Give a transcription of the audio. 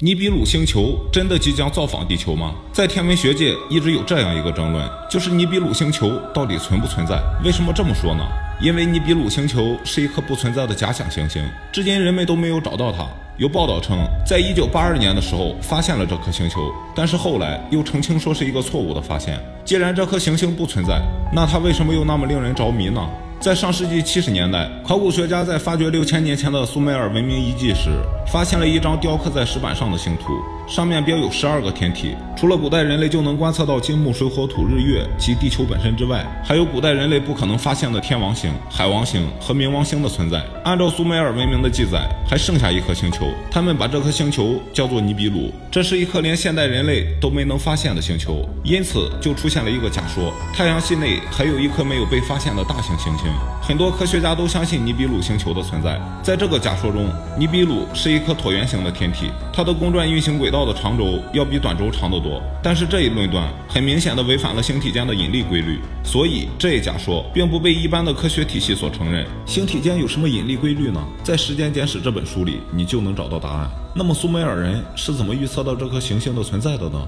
尼比鲁星球真的即将造访地球吗？在天文学界一直有这样一个争论，就是尼比鲁星球到底存不存在？为什么这么说呢？因为尼比鲁星球是一颗不存在的假想行星，至今人们都没有找到它。有报道称，在一九八二年的时候发现了这颗星球，但是后来又澄清说是一个错误的发现。既然这颗行星不存在，那它为什么又那么令人着迷呢？在上世纪七十年代，考古学家在发掘六千年前的苏美尔文明遗迹时，发现了一张雕刻在石板上的星图，上面标有十二个天体。除了古代人类就能观测到金木水火土日月及地球本身之外，还有古代人类不可能发现的天王星、海王星和冥王星的存在。按照苏美尔文明的记载，还剩下一颗星球，他们把这颗星球叫做尼比鲁。这是一颗连现代人类都没能发现的星球，因此就出现了一个假说：太阳系内还有一颗没有被发现的大型行星。很多科学家都相信尼比鲁星球的存在。在这个假说中，尼比鲁是一颗椭圆形的天体，它的公转运行轨道的长轴要比短轴长得多。但是这一论断很明显的违反了星体间的引力规律，所以这一假说并不被一般的科学体系所承认。星体间有什么引力规律呢？在《时间简史》这本书里，你就能找到答案。那么苏美尔人是怎么预测到这颗行星的存在的呢？